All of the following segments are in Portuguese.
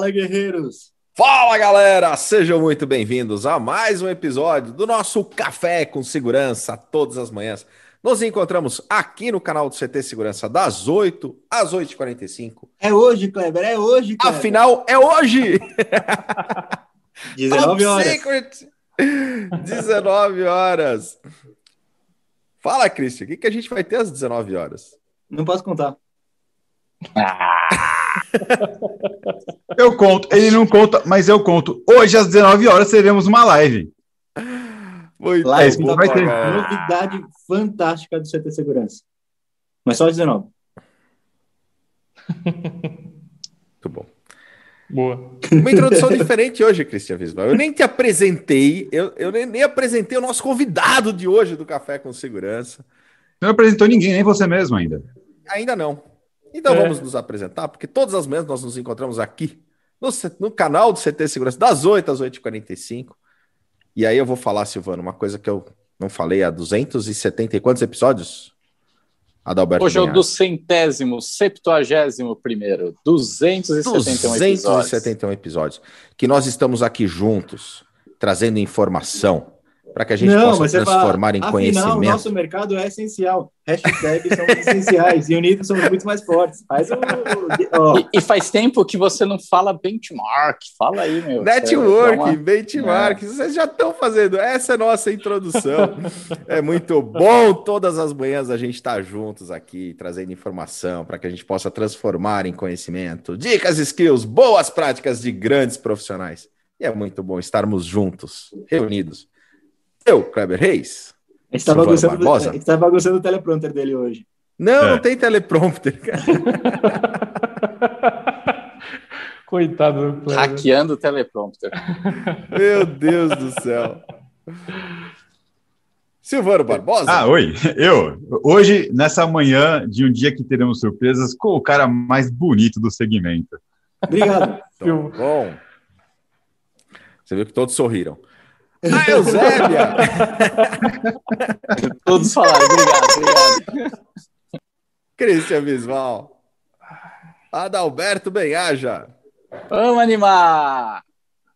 Fala, guerreiros! Fala, galera! Sejam muito bem-vindos a mais um episódio do nosso Café com Segurança, todas as manhãs. Nos encontramos aqui no canal do CT Segurança das 8 às 8h45. É hoje, Kleber, é hoje, Kleber. Afinal, é hoje! 19 horas. Secret! 19 horas. Fala, Christian, o que, que a gente vai ter às 19 horas? Não posso contar. Eu conto, ele não conta, mas eu conto. Hoje às 19 horas teremos uma live. Muito Live bom, vai ter novidade fantástica do CT Segurança. Mas só às 19. Muito bom. Boa. Uma introdução diferente hoje, Cristian Visval. Eu nem te apresentei, eu, eu nem, nem apresentei o nosso convidado de hoje do Café com Segurança. Não apresentou ninguém, nem você mesmo ainda. Ainda não. Então É. vamos nos apresentar, porque todas as manhãs nós nos encontramos aqui no, no canal do CT Segurança, das 8 às 8h45. E aí eu vou falar, Silvano, uma coisa que eu não falei há 270 e quantos episódios? Adalberto Hoje é o do centésimo, septuagésimo primeiro, 271 episódios. 271 episódios. Que nós estamos aqui juntos, trazendo informação, para que a gente Não, possa fala, transformar em afinal, o conhecimento. nosso mercado é essencial. Hashtags são essenciais e unidos somos muito mais fortes. Faz o... ó, E, e faz tempo que você não fala benchmark. Fala aí, meu. Network, uma- benchmark, vocês já estão fazendo. Essa é a nossa introdução. é muito bom. Todas as manhãs a gente está juntos aqui, trazendo informação para que a gente possa transformar em conhecimento. Dicas, skills, boas práticas de grandes profissionais. E é muito bom estarmos juntos, reunidos. Eu, Kleber Reis. a gente Silvano bagunçando, Barbosa? tá o teleprompter dele hoje. Não, É. não tem teleprompter. cara. Coitado do Kleber. Hackeando o teleprompter. Meu Deus do céu. Silvano Barbosa? Ah, oi. Eu, hoje, nessa manhã de um dia que teremos surpresas com o cara mais bonito do segmento. Obrigado. Então, bom. Você viu que todos sorriram. A Eusébia! Todos falaram, obrigado, obrigado. Cristian Visval. Adalberto Benhaja. Vamos animar!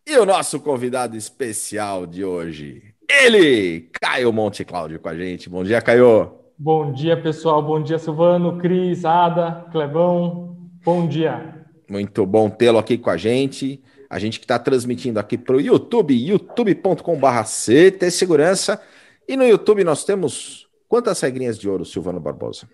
E o nosso convidado especial de hoje, ele, Caio Monte Cláudio com a gente. Bom dia, Caio. Bom dia, pessoal. Bom dia, Silvano, Cris, Ada, Clebão. Bom dia. Muito bom tê-lo aqui com a gente. A gente que está transmitindo aqui para o YouTube, youtube.com.br CT Segurança. E no YouTube nós temos quantas regrinhas de ouro, Silvano Barbosa?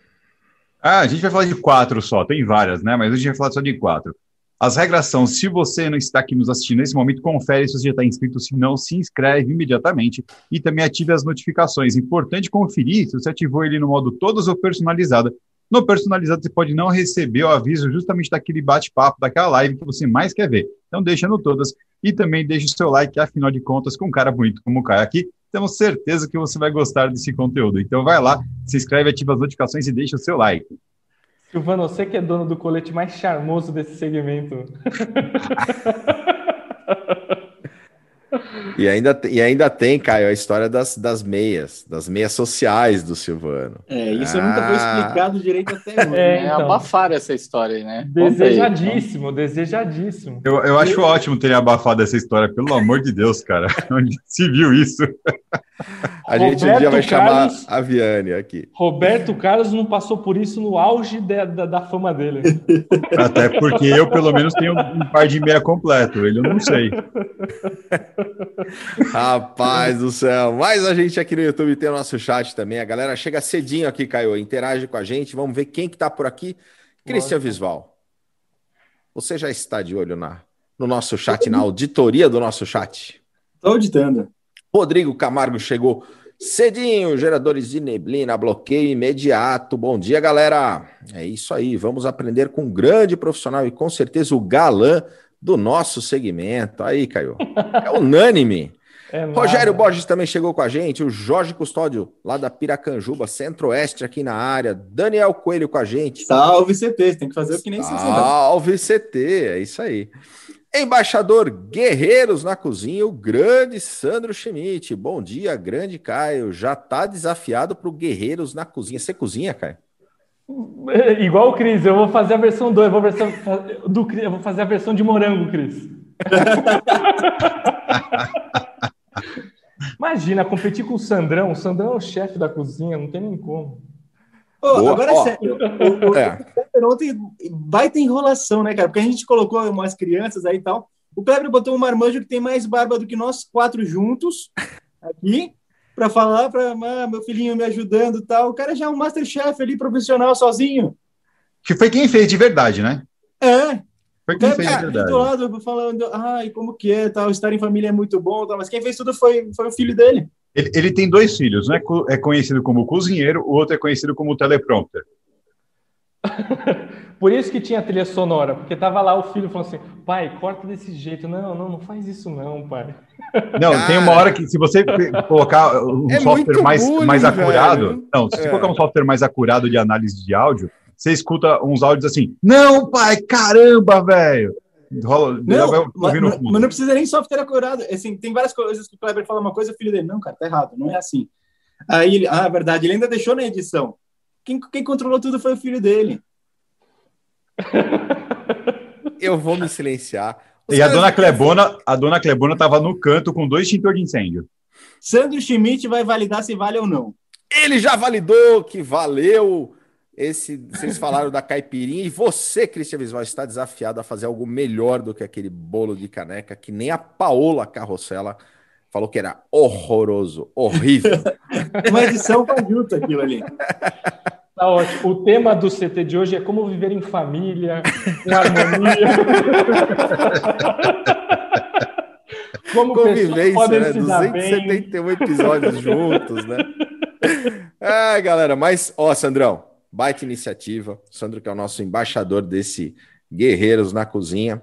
Ah, a gente vai falar de quatro só, tem várias, né? Mas a gente vai falar só de quatro. As regras são: se você não está aqui nos assistindo nesse momento, confere se você já está inscrito. Se não, se inscreve imediatamente e também ative as notificações. Importante conferir se você ativou ele no modo todos ou personalizado. No personalizado, você pode não receber o aviso justamente daquele bate-papo, daquela live que você mais quer ver. Então, deixa no todas e também deixa o seu like, afinal de contas, com um cara bonito como o Caio aqui, temos certeza que você vai gostar desse conteúdo. Então, vai lá, se inscreve, ativa as notificações e deixa o seu like. Silvano, você que é dono do colete mais charmoso desse segmento. E ainda, e ainda tem, Caio, a história das, das meias, das meias sociais do Silvano. É, isso nunca foi Ah. explicado direito até hoje. É, É, então. abafaram essa história aí, né? Conta aí. Desejadíssimo, desejadíssimo. Eu, eu acho ótimo terem abafado essa história, pelo amor de Deus, cara. Onde se viu isso? A gente um Roberto dia vai chamar Carlos. a Viane aqui. Roberto Carlos não passou por isso no auge da, da, da fama dele. Até porque eu, pelo menos, tenho um par de meia completo. Ele eu não sei. Rapaz do céu. Mas a gente aqui no YouTube tem o nosso chat também. A galera chega cedinho aqui, Caio. Interage com a gente. Vamos ver quem que tá por aqui. Cristian. Visval. Você já está de olho na, no nosso chat, na auditoria do nosso chat? Tô auditando. Rodrigo Camargo chegou cedinho, geradores de neblina, bloqueio imediato. Bom dia, galera. É isso aí, vamos aprender com um grande profissional e com certeza o galã do nosso segmento. Aí, Caio. É unânime. É. Rogério Borges também chegou com a gente, o Jorge Custódio, lá da Piracanjuba, Centro-Oeste aqui na área. Daniel Coelho com a gente. Salve CT, tem que fazer o que nem sociedade. Salve CT, é isso aí. Embaixador Guerreiros na cozinha, o grande Sandro Schmidt. Bom dia, grande Caio. Já tá desafiado para o Guerreiros na cozinha. Você cozinha, Caio? Igual o Cris, eu vou fazer a versão 2, eu vou, versão, do, eu vou fazer a versão de morango, Cris. Imagina, competir com o Sandrão. O Sandrão é o chefe da cozinha, não tem nem como. Oh, agora é sério. O, o, é. Ontem vai ter enrolação, né, cara? Porque a gente colocou umas crianças aí e tal. O Kleber botou um marmanjo que tem mais barba do que nós quatro juntos aqui para falar para ah, meu filhinho me ajudando tal. O cara já é um masterchef ali profissional sozinho. Que foi quem fez de verdade, né? É. Foi quem fez de verdade. Do lado falando, ai, como que é, tal, estar em família é muito bom, tal, mas quem fez tudo foi, foi o filho dele. Ele, ele tem dois filhos, né? É conhecido como cozinheiro, o outro é conhecido como teleprompter. Por isso que tinha trilha sonora, porque tava lá o filho falando assim: pai, corta desse jeito. Não, não, não faz isso, não, pai. Não, Cara, tem uma hora que, se você colocar um é software mais, bullying, mais acurado, velho. não, se você é. colocar um software mais acurado de análise de áudio, você escuta uns áudios assim: não, pai, caramba, velho. Rola, não, mas, mas, não precisa nem software acurado. Assim, tem várias coisas que o Kleber fala uma coisa, o filho dele, não, cara, tá errado, não é assim. Aí ele, ah, verdade, ele ainda deixou na edição. Quem, quem controlou tudo foi o filho dele. Eu vou me silenciar. Os e a dona Clebona, a dona Clebona estava no canto com dois extintores de incêndio. Sandro Schmidt vai validar se vale ou não. Ele já validou que valeu. Esse, vocês falaram da caipirinha e você, Cristian Visual, está desafiado a fazer algo melhor do que aquele bolo de caneca que nem a Paola Carrossela falou que era horroroso, horrível. Uma edição fajuta aquilo ali. Tá ótimo. O tema do CT de hoje é como viver em família, com harmonia. como Convivência, né? 271 episódios juntos, né? Ah, galera, mas, ó, Sandrão, baita iniciativa. O Sandro, que é o nosso embaixador desse Guerreiros na Cozinha.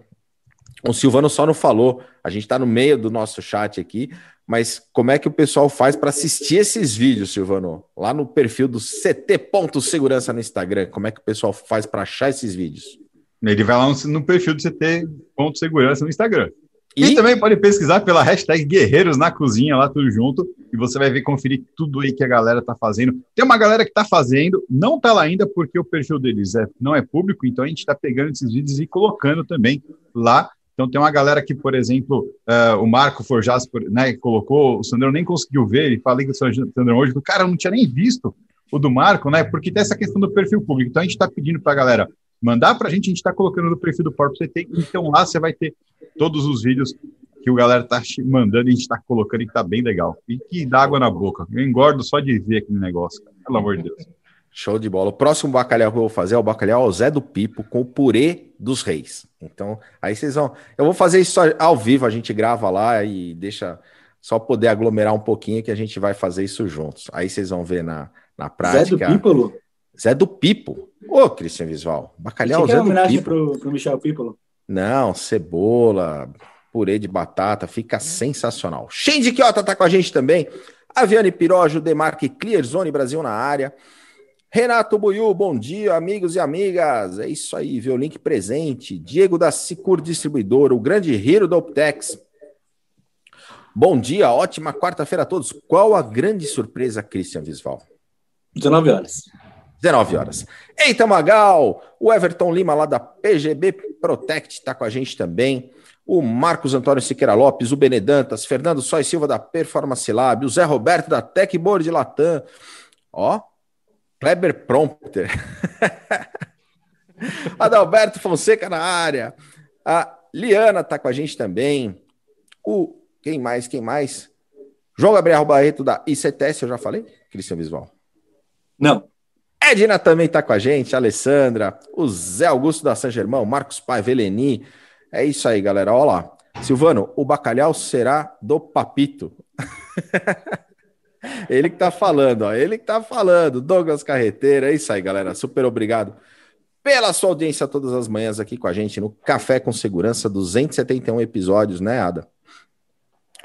O Silvano só não falou, a gente está no meio do nosso chat aqui, mas como é que o pessoal faz para assistir esses vídeos, Silvano? Lá no perfil do CT Segurança no Instagram, como é que o pessoal faz para achar esses vídeos? Ele vai lá no, no perfil do CT Segurança no Instagram. E? e? também pode pesquisar pela hashtag Guerreiros na Cozinha, lá tudo junto, e você vai ver, conferir tudo aí que a galera tá fazendo. Tem uma galera que tá fazendo, não tá lá ainda porque o perfil deles é, não é público, então a gente tá pegando esses vídeos e colocando também lá então tem uma galera que, por exemplo, uh, o Marco Forjas, né, colocou, o Sandrão nem conseguiu ver, ele falei com o Sandrão hoje, cara, eu não tinha nem visto o do Marco, né, porque tem essa questão do perfil público. Então a gente está pedindo para a galera mandar para a gente, a gente está colocando no perfil do Porto CT, então lá você vai ter todos os vídeos que o galera tá mandando e a gente está colocando e tá bem legal. E que dá água na boca. Eu engordo só de ver aquele negócio, pelo amor de Deus. Show de bola. O próximo bacalhau que eu vou fazer é o bacalhau ao Zé do Pipo com o purê dos reis. Então, aí vocês vão. Eu vou fazer isso ao vivo, a gente grava lá e deixa só poder aglomerar um pouquinho que a gente vai fazer isso juntos. Aí vocês vão ver na, na prática. Zé do Pípolo? Zé do Pipo. Ô, Cristian Visual. Bacalhau Você Zé do homenagem Pipo. Pro, Michel? Não, cebola, purê de batata, fica sensacional. Shinji Kiota tá com a gente também. Aviane Pirojo, Demarque Clearzone Brasil na área. Renato Buiu, bom dia, amigos e amigas. É isso aí, viu? Link presente. Diego da Sicur Distribuidora, o grande hero da Optex. Bom dia, ótima quarta-feira a todos. Qual a grande surpresa, Christian Visval? 19 horas. 19 horas. Eita, Magal! O Everton Lima, lá da PGB Protect, está com a gente também. O Marcos Antônio Siqueira Lopes, o Benedantas, Fernando Sois Silva da Performance Lab, o Zé Roberto da Techboard Latam. Ó, Kleber Prompter. Adalberto Fonseca na área. A Liana tá com a gente também. O quem mais? Quem mais? João Gabriel Barreto da ICTS, eu já falei? Cristian Visual. Não. Edna também tá com a gente, a Alessandra, o Zé Augusto da San Germão, Marcos Pai, Veleni. É isso aí, galera. Olha lá. Silvano, o bacalhau será do Papito. Ele que tá falando, ó. Ele que tá falando. Douglas Carreteira. É isso aí, galera. Super obrigado pela sua audiência todas as manhãs aqui com a gente no Café com Segurança, 271 episódios, né, Ada?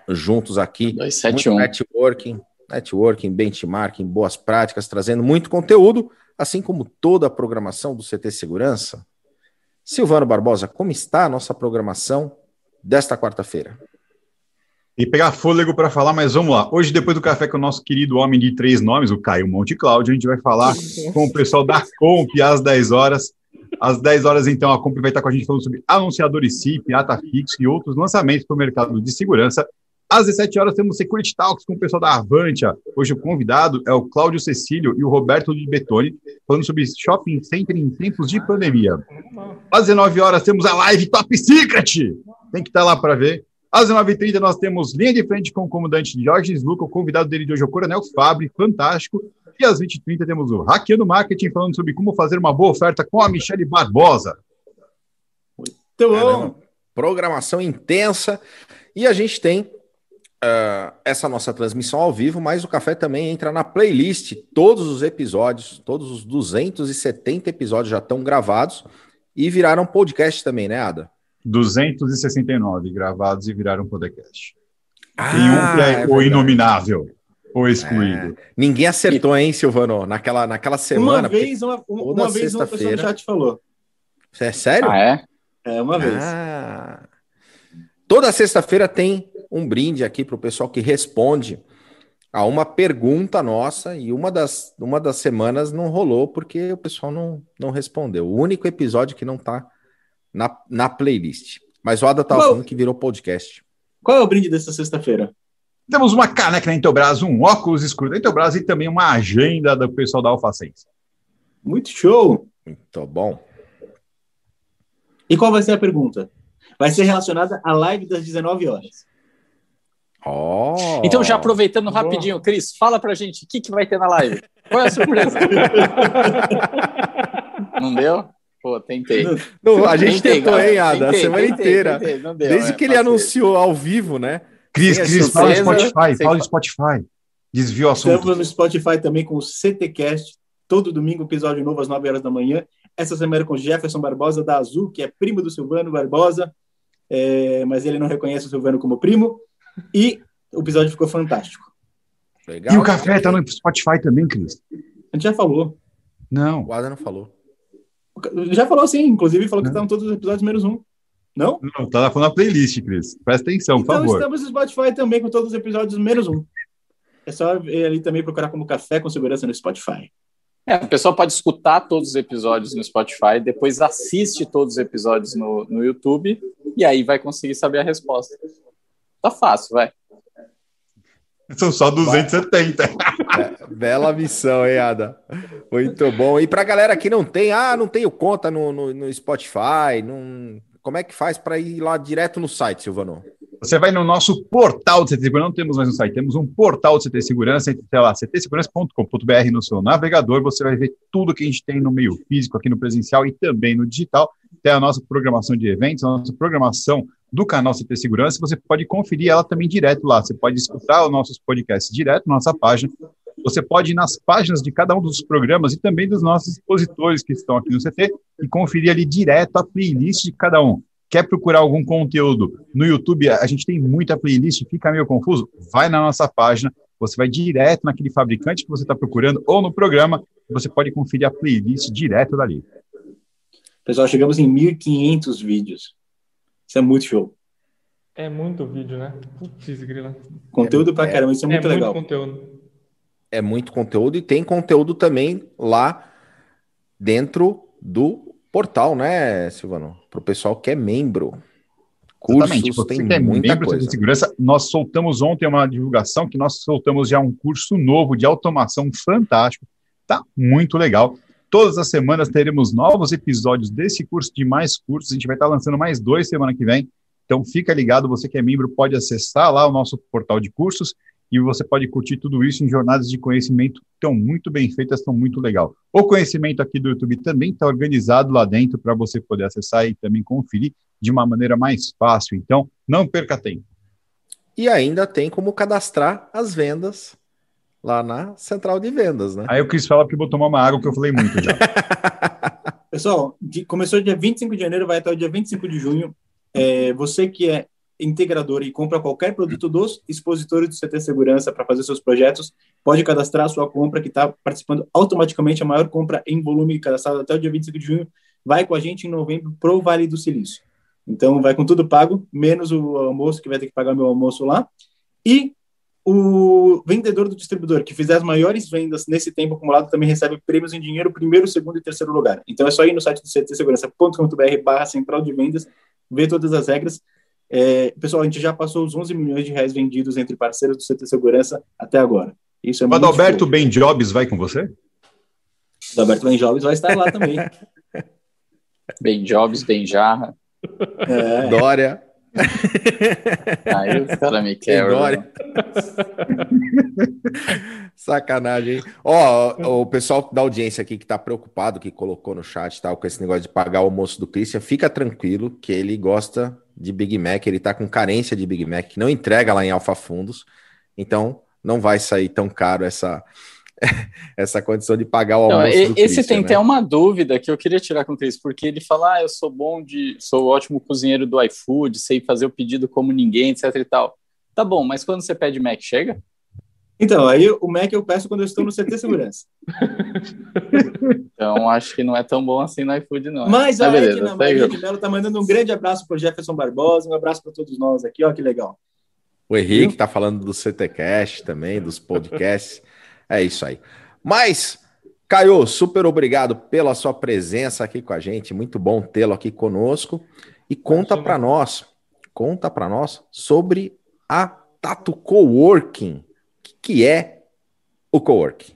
Juntos aqui. 271. Networking, networking, benchmarking, boas práticas, trazendo muito conteúdo, assim como toda a programação do CT Segurança. Silvano Barbosa, como está a nossa programação desta quarta-feira? E pegar fôlego para falar, mas vamos lá. Hoje, depois do café com o nosso querido homem de três nomes, o Caio Monte Cláudio, a gente vai falar com o pessoal da Comp às 10 horas. Às 10 horas, então, a Comp vai estar com a gente falando sobre anunciadores SIP, Atafix e outros lançamentos para o mercado de segurança. Às 17 horas temos Security Talks com o pessoal da Avantia. Hoje o convidado é o Cláudio Cecílio e o Roberto de Betoni, falando sobre shopping center em tempos de pandemia. Às 19 horas temos a live Top Secret. Tem que estar lá para ver. Às 19h30 nós temos linha de frente com o comandante Jorge Sluca, o convidado dele de hoje é o Coronel Fabre, fantástico. E às 20h30 temos o Hackeando Marketing falando sobre como fazer uma boa oferta com a Michelle Barbosa. Muito bom. Programação intensa. E a gente tem uh, essa nossa transmissão ao vivo, mas o café também entra na playlist. Todos os episódios, todos os 270 episódios já estão gravados e viraram podcast também, né, Ada? 269 gravados e viraram podcast. Ah, Tem um que é, é o inominável, o excluído. É. Ninguém acertou, hein, Silvano? Naquela, naquela semana. Uma vez, uma, uma vez uma pessoa no chat falou. É sério? Ah, é? É, uma vez. Ah. Toda sexta-feira tem um brinde aqui para o pessoal que responde a uma pergunta nossa e uma das, uma das semanas não rolou porque o pessoal não, não respondeu. O único episódio que não está na, na playlist. Mas o Ada estava falando que virou podcast. Qual é o brinde dessa sexta-feira? Temos uma caneca na Intelbras, um óculos escuro da Intelbras e também uma agenda do pessoal da Alfacense. Muito show! Muito bom. E qual vai ser a pergunta? Vai ser relacionada à live das 19 horas. Oh. Então, já aproveitando rapidinho, Cris, fala pra gente o que, que vai ter na live. Qual é a surpresa? Não deu? Pô, tentei. Não, a gente tentei, tentou, hein, Ada, a semana tentei, inteira. Tentei, deu, Desde é, que ele anunciou ao vivo, né? Cris, Cris, fala do Spotify, fala do Spotify. Desviou o assunto. Estamos no Spotify também com o CTcast, todo domingo, episódio novo às 9 horas da manhã. Essa semana com Jefferson Barbosa, da Azul, que é primo do Silvano Barbosa, é, mas ele não reconhece o Silvano como primo. E o episódio ficou fantástico. Legal. E o café tá no Spotify também, Cris? A gente já falou. Não. O Ada não falou. Já falou sim, inclusive falou que estavam todos os episódios menos um. Não? Não, tá falando na playlist, Cris. Presta atenção, então, por favor. Então estamos no Spotify também com todos os episódios menos um. É só ali também procurar como Café com Segurança no Spotify. É, o pessoal pode escutar todos os episódios no Spotify, depois assiste todos os episódios no, no YouTube e aí vai conseguir saber a resposta. Tá fácil, vai. São só 270. É, bela missão, hein, Ada? Muito bom. E pra galera que não tem, ah, não tenho conta no, no, no Spotify, não... como é que faz para ir lá direto no site, Silvano? Você vai no nosso portal de CT Segurança, não temos mais um site, temos um portal de CT Segurança, sei lá, ctsegurança.com.br no seu navegador, você vai ver tudo que a gente tem no meio físico, aqui no presencial e também no digital. Tem a nossa programação de eventos, a nossa programação do canal CT Segurança, você pode conferir ela também direto lá. Você pode escutar os nossos podcasts direto na nossa página. Você pode ir nas páginas de cada um dos programas e também dos nossos expositores que estão aqui no CT e conferir ali direto a playlist de cada um. Quer procurar algum conteúdo no YouTube? A gente tem muita playlist, fica meio confuso? Vai na nossa página, você vai direto naquele fabricante que você está procurando ou no programa, você pode conferir a playlist direto dali. Pessoal, chegamos em 1.500 vídeos. Isso é muito show. É muito vídeo, né? Putz, grila. Conteúdo é, pra caramba, isso é muito é legal. Muito conteúdo. É muito conteúdo e tem conteúdo também lá dentro do portal, né, Silvano? Para o pessoal que é membro. Cursos, Exatamente. Você tem que é muita membro coisa. de segurança. Nós soltamos ontem uma divulgação que nós soltamos já um curso novo de automação fantástico. Tá muito legal. Todas as semanas teremos novos episódios desse curso de mais cursos. A gente vai estar lançando mais dois semana que vem. Então fica ligado, você que é membro pode acessar lá o nosso portal de cursos e você pode curtir tudo isso em jornadas de conhecimento que estão muito bem feitas, estão muito legal. O conhecimento aqui do YouTube também está organizado lá dentro para você poder acessar e também conferir de uma maneira mais fácil. Então, não perca tempo. E ainda tem como cadastrar as vendas lá na central de vendas, né? Aí eu quis falar porque vou tomar uma água que eu falei muito já. Pessoal, de, começou dia 25 de janeiro, vai até o dia 25 de junho. É, você que é integrador e compra qualquer produto dos expositores do CT Segurança para fazer seus projetos, pode cadastrar sua compra, que está participando automaticamente, a maior compra em volume cadastrada até o dia 25 de junho, vai com a gente em novembro para o Vale do Silício. Então, vai com tudo pago, menos o almoço, que vai ter que pagar meu almoço lá. E o vendedor do distribuidor que fizer as maiores vendas nesse tempo acumulado também recebe prêmios em dinheiro, primeiro, segundo e terceiro lugar. Então, é só ir no site do ctsegurança.com.br barra central de vendas, ver todas as regras. É, pessoal, a gente já passou os 11 milhões de reais vendidos entre parceiros do CT Segurança até agora. Isso é o Adalberto Ben Jobs vai com você? O Adalberto Ben Jobs vai estar lá também. Ben Jobs, Ben Jarra. É. Dória. Aí os caras me quebram. Sacanagem, hein? Ó, o pessoal da audiência aqui que tá preocupado, que colocou no chat tal, com esse negócio de pagar o almoço do Christian, fica tranquilo que ele gosta de Big Mac, ele tá com carência de Big Mac, que não entrega lá em Alfa Fundos, então não vai sair tão caro essa, essa condição de pagar o almoço. Não, esse Christian, tem né? até uma dúvida que eu queria tirar com o Cris, porque ele fala: ah, eu sou bom de. sou ótimo cozinheiro do iFood, sei fazer o pedido como ninguém, etc e tal. Tá bom, mas quando você pede Mac, chega? Então, aí o Mac eu peço quando eu estou no CT Segurança. então, acho que não é tão bom assim no iFood, não. Mas a beleza, Edna Maria de Mello tá mandando um grande abraço para o Jefferson Barbosa, um abraço para todos nós aqui, ó, que legal. O Henrique está falando do CTCast também, dos podcasts. É isso aí. Mas, Caio, super obrigado pela sua presença aqui com a gente. Muito bom tê-lo aqui conosco. E conta para nós, conta para nós sobre a Tato Coworking. Que é o Coworking?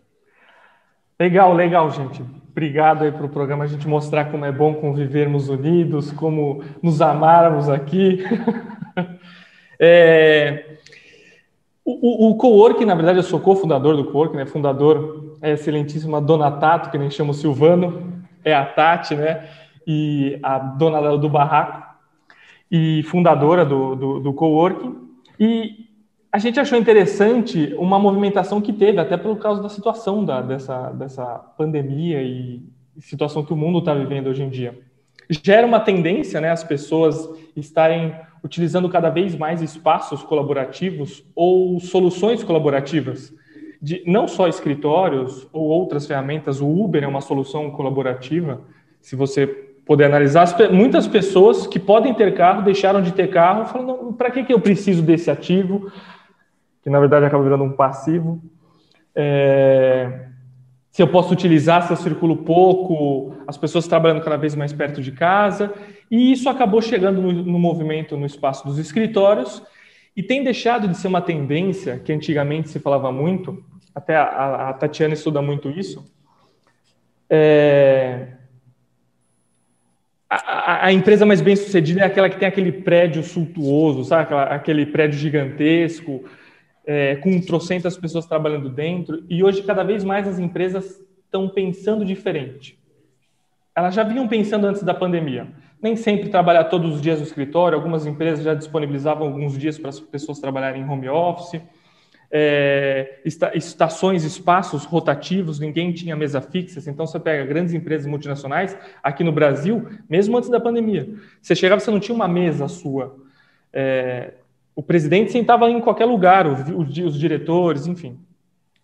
Legal, legal, gente. Obrigado aí para o programa, a gente mostrar como é bom convivermos unidos, como nos amarmos aqui. é, o, o, o co-work, na verdade, eu sou cofundador do co-work, né? Fundador é a excelentíssima Dona Tato, que nem chama o Silvano, é a Tati, né? E a dona do barraco, e fundadora do, do, do co-work. E a gente achou interessante uma movimentação que teve, até por causa da situação da, dessa, dessa pandemia e situação que o mundo está vivendo hoje em dia. Gera uma tendência, né? As pessoas estarem utilizando cada vez mais espaços colaborativos ou soluções colaborativas, de não só escritórios ou outras ferramentas. O Uber é uma solução colaborativa. Se você poder analisar, muitas pessoas que podem ter carro deixaram de ter carro, falando para que, que eu preciso desse ativo, que na verdade acaba virando um passivo. É, se eu posso utilizar, se eu circulo pouco, as pessoas trabalhando cada vez mais perto de casa, e isso acabou chegando no, no movimento no espaço dos escritórios e tem deixado de ser uma tendência que antigamente se falava muito, até a, a Tatiana estuda muito isso. É, a, a, empresa mais bem sucedida é aquela que tem aquele prédio suntuoso, sabe? Aquele prédio gigantesco, é, com trocentas pessoas trabalhando dentro, e hoje cada vez mais as empresas estão pensando diferente. Elas já vinham pensando antes da pandemia. Nem sempre trabalhar todos os dias no escritório, algumas empresas já disponibilizavam alguns dias para as pessoas trabalharem em home office. É, estações, espaços rotativos, ninguém tinha mesa fixa. Então, você pega grandes empresas multinacionais aqui no Brasil, mesmo antes da pandemia. Você chegava, você não tinha uma mesa sua. É, o presidente sentava em qualquer lugar, os diretores, enfim.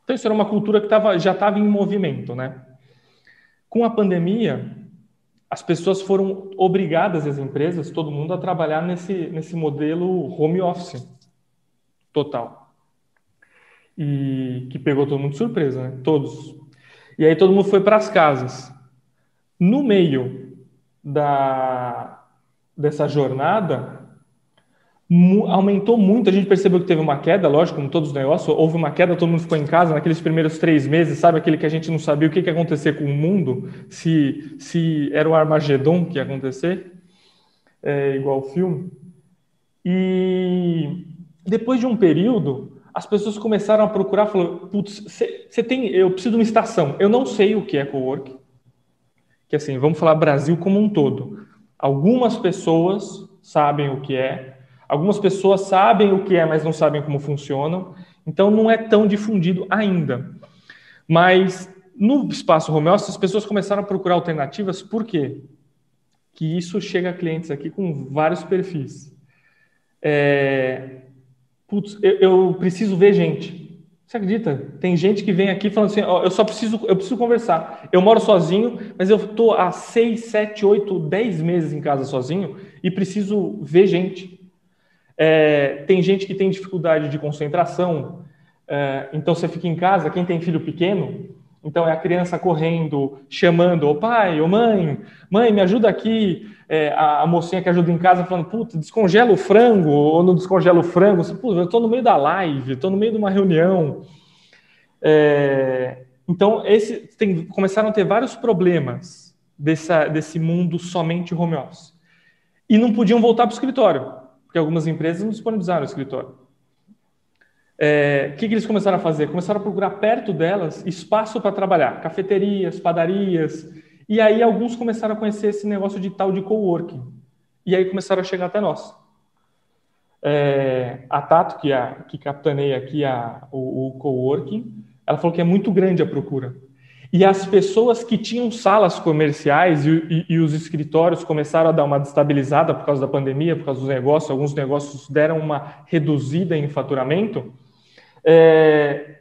Então, isso era uma cultura que tava, já estava em movimento, né? Com a pandemia, as pessoas foram obrigadas, as empresas, todo mundo, a trabalhar nesse, nesse modelo home office total. E que pegou todo mundo de surpresa, né? Todos. E aí todo mundo foi para as casas. No meio da, dessa jornada, aumentou muito. A gente percebeu que teve uma queda, lógico, como todos os negócios, houve uma queda, todo mundo ficou em casa naqueles primeiros três meses, sabe? Aquele que a gente não sabia o que, que ia acontecer com o mundo, se, se era o Armagedon que ia acontecer, é, igual o filme. E depois de um período, as pessoas começaram a procurar, falou, putz, você tem, eu preciso de uma estação. Eu não sei o que é co-work. Que assim, vamos falar Brasil como um todo. Algumas pessoas sabem o que é, Algumas pessoas sabem o que é, mas não sabem como funcionam, então não é tão difundido ainda. Mas no espaço home office, as pessoas começaram a procurar alternativas, por quê? Que isso chega a clientes aqui com vários perfis. É, putz, eu, eu, preciso ver gente. Você acredita? Tem gente que vem aqui falando assim, eu só preciso, eu preciso conversar. Eu moro sozinho, mas eu estou há seis, sete, oito, dez meses em casa sozinho e preciso ver gente. É, tem gente que tem dificuldade de concentração, é, então você fica em casa, quem tem filho pequeno, então é a criança correndo, chamando, ô pai, ô mãe, mãe, me ajuda aqui. É, a, a, mocinha que ajuda em casa falando, puta, descongela o frango, ou não descongela o frango. Puta, eu estou no meio da live, estou no meio de uma reunião. É, então, esse, tem, começaram a ter vários problemas dessa, desse mundo somente home office. E não podiam voltar para o escritório, porque algumas empresas não disponibilizaram o escritório. É, o que, que eles começaram a fazer? Começaram a procurar perto delas espaço para trabalhar, cafeterias, padarias, e aí alguns começaram a conhecer esse negócio de tal de coworking. E aí começaram a chegar até nós. É, a Tato, que, a, que capitaneia aqui a, o, o coworking, ela falou que é muito grande a procura. E as pessoas que tinham salas comerciais e, e, e, os escritórios começaram a dar uma destabilizada por causa da pandemia, por causa dos negócios, alguns negócios deram uma reduzida em faturamento, é,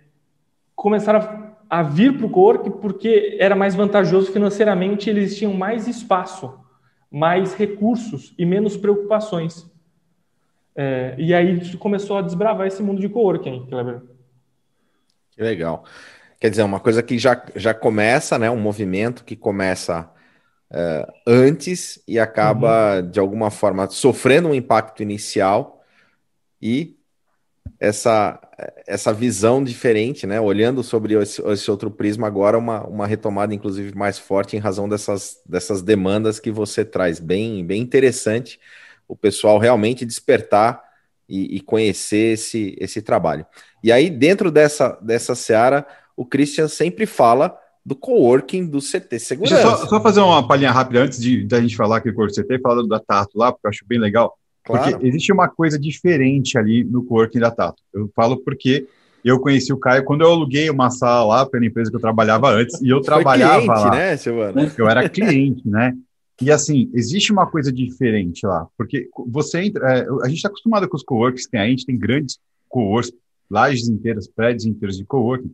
começaram a, vir para o Cork porque era mais vantajoso financeiramente, eles tinham mais espaço, mais recursos e menos preocupações. É, e aí começou a desbravar esse mundo de coworking, Kleber. Que legal. Quer dizer, uma coisa que já, já começa, né? Um movimento que começa uh, antes e acaba, uhum. de alguma forma, sofrendo um impacto inicial e essa, essa visão diferente, né? Olhando sobre esse, esse, outro prisma agora, uma, uma retomada, inclusive, mais forte em razão dessas, dessas demandas que você traz. Bem, bem interessante o pessoal realmente despertar e, e conhecer esse, esse trabalho. E aí, dentro dessa, dessa seara, o Christian sempre fala do coworking do CT Segurança. Deixa eu só, só fazer uma palhinha rápida antes de da gente falar aqui do CT, falar da Tato lá, porque eu acho bem legal. Claro. Porque existe uma coisa diferente ali no coworking da Tato. Eu falo porque eu conheci o Caio quando eu aluguei uma sala lá pela empresa que eu trabalhava antes, e eu trabalhava cliente, lá. né, Silvana? Eu era cliente, né? E assim, existe uma coisa diferente lá, porque você entra. É, a gente está acostumado com os coworks que tem, a gente tem grandes coworks, lajes inteiras, prédios inteiros de coworking,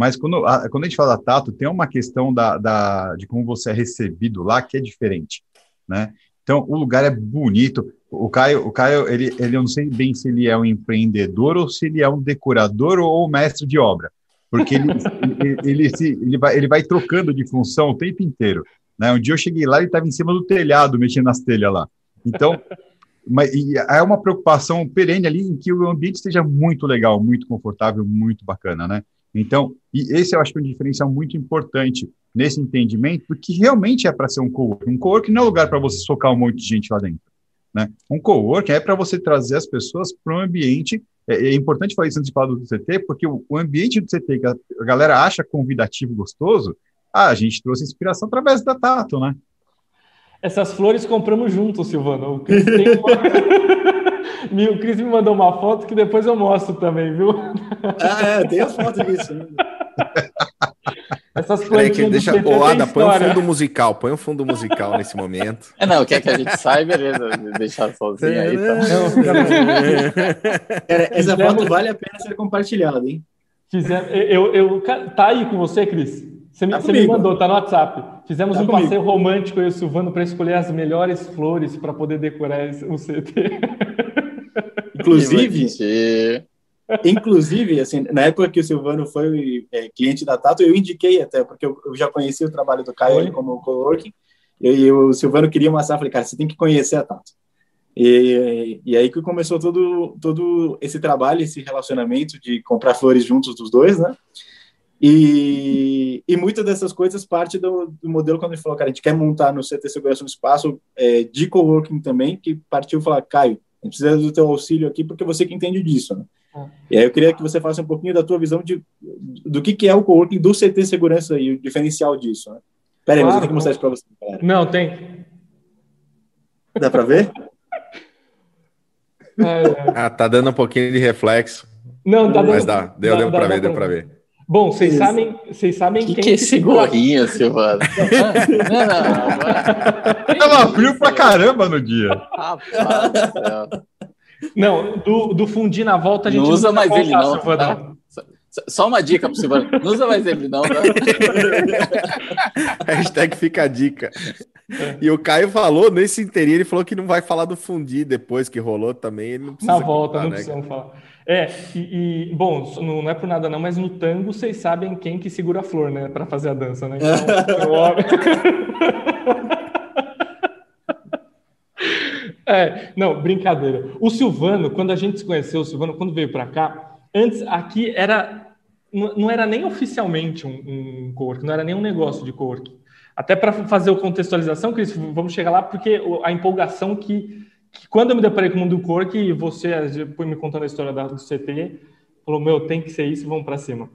mas quando a, quando a gente fala tato, tem uma questão da, da, de como você é recebido lá que é diferente, né? Então, o lugar é bonito. O Caio, o Caio ele, ele, eu não sei bem se ele é um empreendedor ou se ele é um decorador ou, um mestre de obra, porque ele, ele, ele, se, ele, vai, ele vai trocando de função o tempo inteiro. Né? Um dia eu cheguei lá e estava em cima do telhado, mexendo nas telhas lá. Então, mas, é uma preocupação perene ali em que o ambiente esteja muito legal, muito confortável, muito bacana, né? Então, e esse eu acho que é um diferencial muito importante nesse entendimento, porque realmente é para ser um coworking. Um coworking não é lugar para você socar um monte de gente lá dentro. Né? Um coworking é para você trazer as pessoas para um ambiente. É, é, importante falar isso antes de falar do CT, porque o, o ambiente do CT que a, a galera acha convidativo, gostoso, ah, a gente trouxe inspiração através da Tato, né? Essas flores compramos juntos, Silvano. O Cris, me... o Cris me mandou uma foto que depois eu mostro também, viu? Ah, é, tem a foto disso. Né? Essas Peraí, que deixa, ô, Ada, põe um fundo musical, põe um fundo musical nesse momento. É, não, quer que a gente saia, beleza, deixar sozinho aí. Tá. Cara, essa foto vale a pena ser compartilhada, hein? Fizemos, eu, eu, tá aí com você, Cris? Você me, tá você me mandou, tá no WhatsApp. Fizemos tá um comigo. passeio romântico eu e o Silvano para escolher as melhores flores para poder decorar o CT. Inclusive, inclusive, assim, na época que o Silvano foi é, cliente da Tato, eu indiquei até, porque eu, eu já conheci o trabalho do Caio ali como coworking, e, e o Silvano queria uma safra, falei, cara, você tem que conhecer a Tato. E, e aí que começou todo, todo esse trabalho, esse relacionamento de comprar flores juntos dos dois, né? E, e muitas dessas coisas parte do, do, modelo quando gente falou, cara, a gente quer montar no CT Segurança um espaço é, de coworking também, que partiu falar, Caio, a gente precisa do teu auxílio aqui porque você que entende disso, né? E aí eu queria que você falasse um pouquinho da tua visão de, do que, que é o coworking do CT Segurança e o diferencial disso, né? Pera aí, claro. mas eu tenho que mostrar isso para você. Não, tem. Dá para ver? É, é. Ah, tá dando um pouquinho de reflexo. Não, tá dando. Mas dá, deu, dá, deu para ver, deu para ver. Bom, vocês sabem, vocês sabem que quem que é esse gorrinho, Silvano? não, não, Tava frio pra caramba no dia. Rapaz, não, do, do fundir na volta a gente não usa mais ele não. Tá? Só uma dica pro Silvano, não usa mais ele não. Tá? Hashtag fica a dica. E o Caio falou nesse inteirinho, ele falou que não vai falar do fundi depois que rolou também. Ele não precisa Na volta, contar, não né? precisamos falar. É, e, e, bom, não é por nada não, mas no tango vocês sabem quem que segura a flor, né, para fazer a dança, né? Então, é, não, brincadeira. O Silvano, quando a gente se conheceu, o Silvano, quando veio para cá, antes aqui era não era nem oficialmente um, um co não era nem um negócio de co-work. Até para fazer a contextualização, Cris, vamos chegar lá, porque a empolgação que, que quando eu me deparei com o mundo do co e você depois me contando a história da, do CT, falou, meu, tem que ser isso, vamos para cima.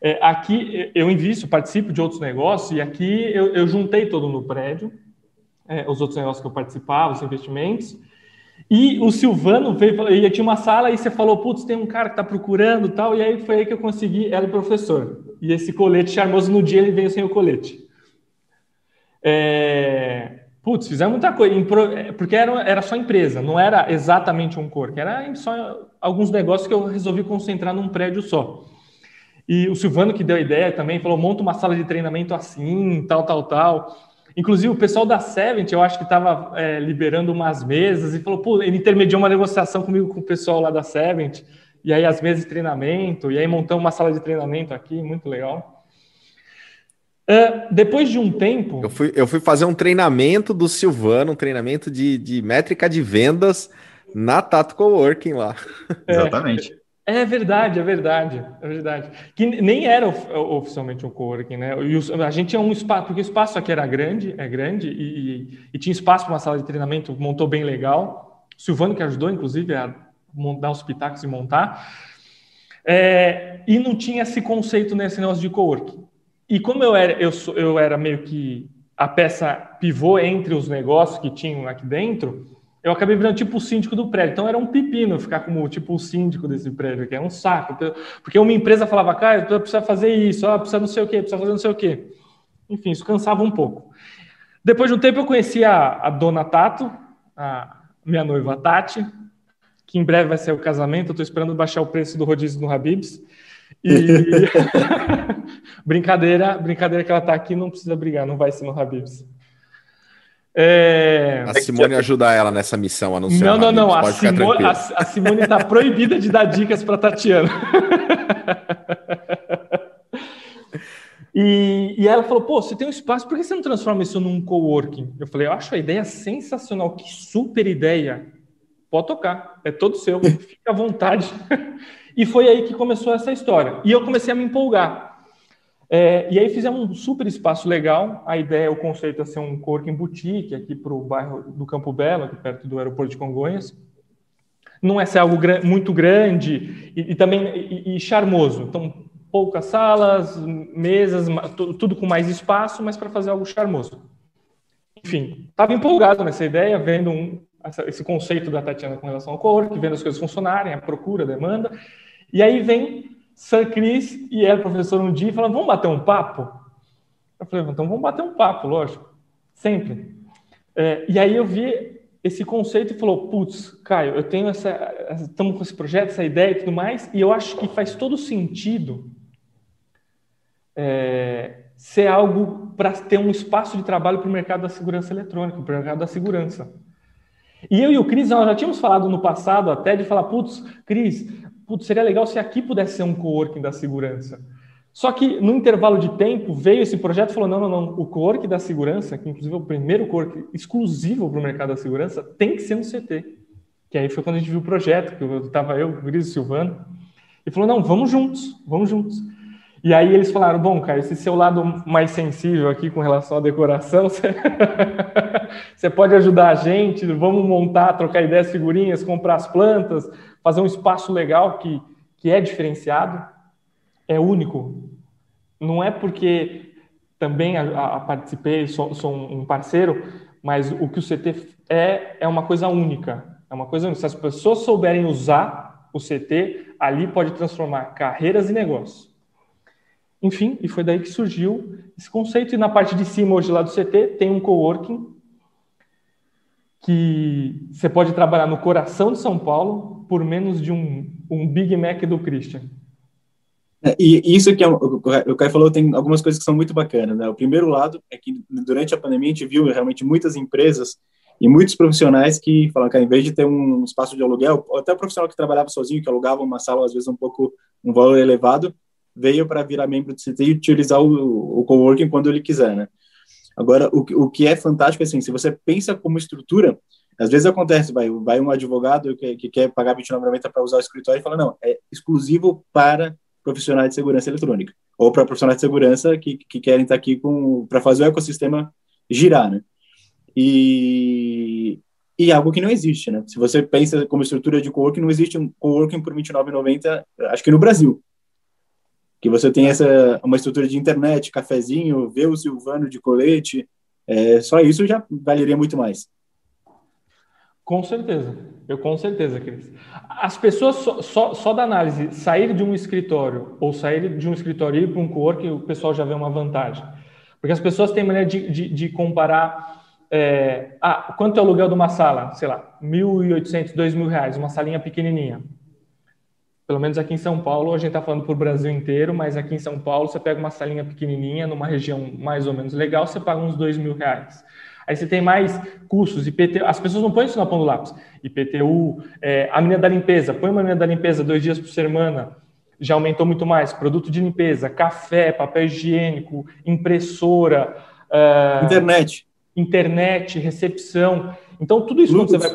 É, aqui eu invisto, participo de outros negócios, e aqui eu, eu juntei todo no prédio, é, os outros negócios que eu participava, os investimentos, e o Silvano veio, e tinha uma sala e você falou, putz, tem um cara que está procurando tal, e aí foi aí que eu consegui, ela professor. E esse colete charmoso, no dia ele veio sem o colete. É, putz, fizemos muita coisa, é, porque era, era só empresa, não era exatamente um corpo, era só alguns negócios que eu resolvi concentrar num prédio só. E o Silvano que deu a ideia também, falou, monta uma sala de treinamento assim, tal, tal, tal. Inclusive, o pessoal da Sevent, eu acho que estava é, liberando umas mesas e falou, pô, ele intermediou uma negociação comigo com o pessoal lá da Sevent, e aí as mesas de treinamento, e aí montamos uma sala de treinamento aqui, muito legal. Uh, depois de um tempo. Eu fui, eu fui fazer um treinamento do Silvano, um treinamento de, de métrica de vendas na Tato Coworking lá. É, Exatamente. É verdade, é verdade, é verdade. Que nem era oficialmente um coworking, né? E a gente tinha um espaço, porque o espaço aqui era grande, é grande, e, e tinha espaço para uma sala de treinamento, montou bem legal. O Silvano que ajudou, inclusive, a dar os pitacos e montar. É, e não tinha esse conceito nesse negócio de coworking. E como eu era, eu, eu era meio que a peça pivô entre os negócios que tinham aqui dentro, eu acabei virando tipo o síndico do prédio. Então era um pepino ficar como tipo o síndico desse prédio, que é um saco. Então, porque uma empresa falava, cara, tu precisa fazer isso, ah, precisa não sei o quê, precisa fazer não sei o quê. Enfim, isso cansava um pouco. Depois de um tempo eu conheci a, a dona Tato, a minha noiva Tati, que em breve vai ser o casamento. Eu estou esperando baixar o preço do rodízio no Habibs. E brincadeira, brincadeira que ela está aqui, não precisa brigar, não vai ser no Habibs. É... A Simone ajuda ela nessa missão anunciar. Não, não, não. A Simone, a, a Simone está proibida de dar dicas para Tatiana. e, e ela falou: pô, você tem um espaço, por que você não transforma isso num coworking? Eu falei: eu acho a ideia sensacional, que super ideia. Pode tocar, é todo seu, fica à vontade. e foi aí que começou essa história. E eu comecei a me empolgar. É, e aí fizemos um super espaço legal. A ideia, o conceito é ser um coworking boutique aqui para o bairro do Campo Belo, aqui perto do aeroporto de Congonhas. Não é ser algo muito grande e, e também e, e, charmoso. Então, poucas salas, mesas, tudo com mais espaço, mas para fazer algo charmoso. Enfim, estava empolgado nessa ideia, vendo um, esse conceito da Tatiana com relação ao coworking, vendo as coisas funcionarem, a procura, a demanda. E aí vem Sir Chris e ela, professor, um dia, falaram, vamos bater um papo? Eu falei, então vamos bater um papo, lógico, sempre. É, e aí eu vi esse conceito e falou, putz, Caio, eu tenho essa, estamos com esse projeto, essa ideia e tudo mais, e eu acho que faz todo sentido é, ser algo para ter um espaço de trabalho para o mercado da segurança eletrônica, para o mercado da segurança. E eu e o Cris, nós já tínhamos falado no passado até de falar, putz, Cris, putz, seria legal se aqui pudesse ser um coworking da segurança. Só que no intervalo de tempo veio esse projeto e falou: não, não, não, o coworking da segurança, que inclusive é o primeiro coworking exclusivo para o mercado da segurança, tem que ser um CT. Que aí foi quando a gente viu o projeto, que estava eu, o Gris e o Silvano, e falou: não, vamos juntos, vamos juntos. E aí eles falaram: bom, cara, esse seu lado mais sensível aqui com relação à decoração, você, você pode ajudar a gente, vamos montar, trocar ideias, figurinhas, comprar as plantas, fazer um espaço legal que, que é diferenciado, é único. Não é porque também a, a participei, sou, sou, um parceiro, mas o que o CT é, é uma coisa única. É uma coisa única. Se as pessoas souberem usar o CT, ali pode transformar carreiras e negócios. Enfim, e foi daí que surgiu esse conceito. E na parte de cima, hoje lá do CT, tem um coworking que você pode trabalhar no coração de São Paulo por menos de um, um Big Mac do Christian. É, e isso que é, o Caio falou tem algumas coisas que são muito bacanas. Né? O primeiro lado é que durante a pandemia a gente viu realmente muitas empresas e muitos profissionais que falam que, em vez de ter um espaço de aluguel, até o profissional que trabalhava sozinho, que alugava uma sala, às vezes, um pouco, um valor elevado, veio para virar membro do CT e utilizar o, o coworking quando ele quiser, né? Agora, o, o que é fantástico, assim, se você pensa como estrutura, às vezes acontece, vai, vai um advogado que, que quer pagar 29,90 para usar o escritório e fala, não, é exclusivo para profissionais de segurança eletrônica, ou para profissionais de segurança que, que querem estar aqui para fazer o ecossistema girar, né? E, e algo que não existe, né? Se você pensa como estrutura de coworking, não existe um coworking por R$ 29,90, acho que no Brasil. Que você tem essa uma estrutura de internet, cafezinho, vê o Silvano de colete, é, só isso já valeria muito mais. Com certeza, eu com certeza, Cris. As pessoas só, só, só, da análise sair de um escritório ou sair de um escritório e ir para um coworking, o pessoal já vê uma vantagem. Porque as pessoas têm maneira de, de, de comparar é, ah, quanto é o aluguel de uma sala? Sei lá, 1.800, 2.000 reais, uma salinha pequenininha. Pelo menos aqui em São Paulo, a gente está falando por Brasil inteiro, mas aqui em São Paulo você pega uma salinha pequenininha, numa região mais ou menos legal, você paga uns 2 mil reais. Aí você tem mais custos, IPTU, as pessoas não põem isso na ponta do lápis. IPTU, é, a menina da limpeza, põe uma menina da limpeza dois dias por semana, já aumentou muito mais. Produto de limpeza, café, papel higiênico, impressora. Uh, internet internet, recepção. Então, tudo isso você vai.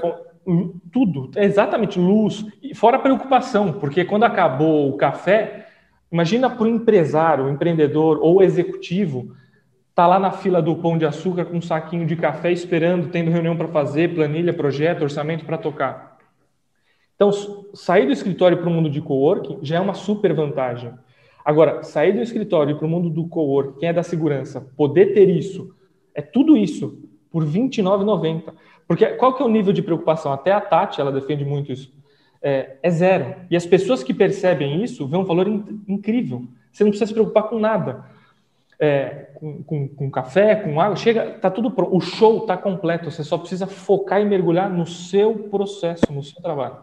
Tudo, é exatamente, luz. Fora a preocupação, porque quando acabou o café, imagina para o empresário, o empreendedor ou executivo tá lá na fila do pão de açúcar com um saquinho de café esperando, tendo reunião para fazer, planilha, projeto, orçamento para tocar. Então, sair do escritório para o mundo de coworking já é uma super vantagem. Agora, sair do escritório para o mundo do coworking, quem é da segurança, poder ter isso é tudo isso por R$ 29,90. Porque qual que é o nível de preocupação? Até a Tati, ela defende muito isso. É, é zero. E as pessoas que percebem isso vêem um valor in incrível. Você não precisa se preocupar com nada. É, com, com, com, café, com água, chega, tá tudo pronto. O show está completo. Você só precisa focar e mergulhar no seu processo, no seu trabalho.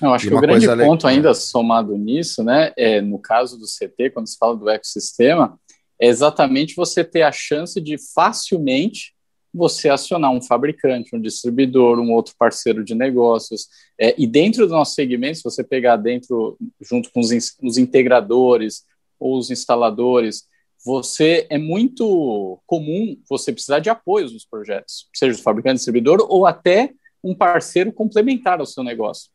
Eu acho e que o grande ponto ainda somado nisso, né, é no caso do CT, quando se fala do ecossistema, é exatamente você ter a chance de facilmente você acionar um fabricante, um distribuidor, um outro parceiro de negócios. É, e dentro do nosso segmento, se você pegar dentro, junto com os, os integradores ou os instaladores, você é muito comum você precisar de apoio nos projetos, seja o fabricante, distribuidor ou até um parceiro complementar ao seu negócio.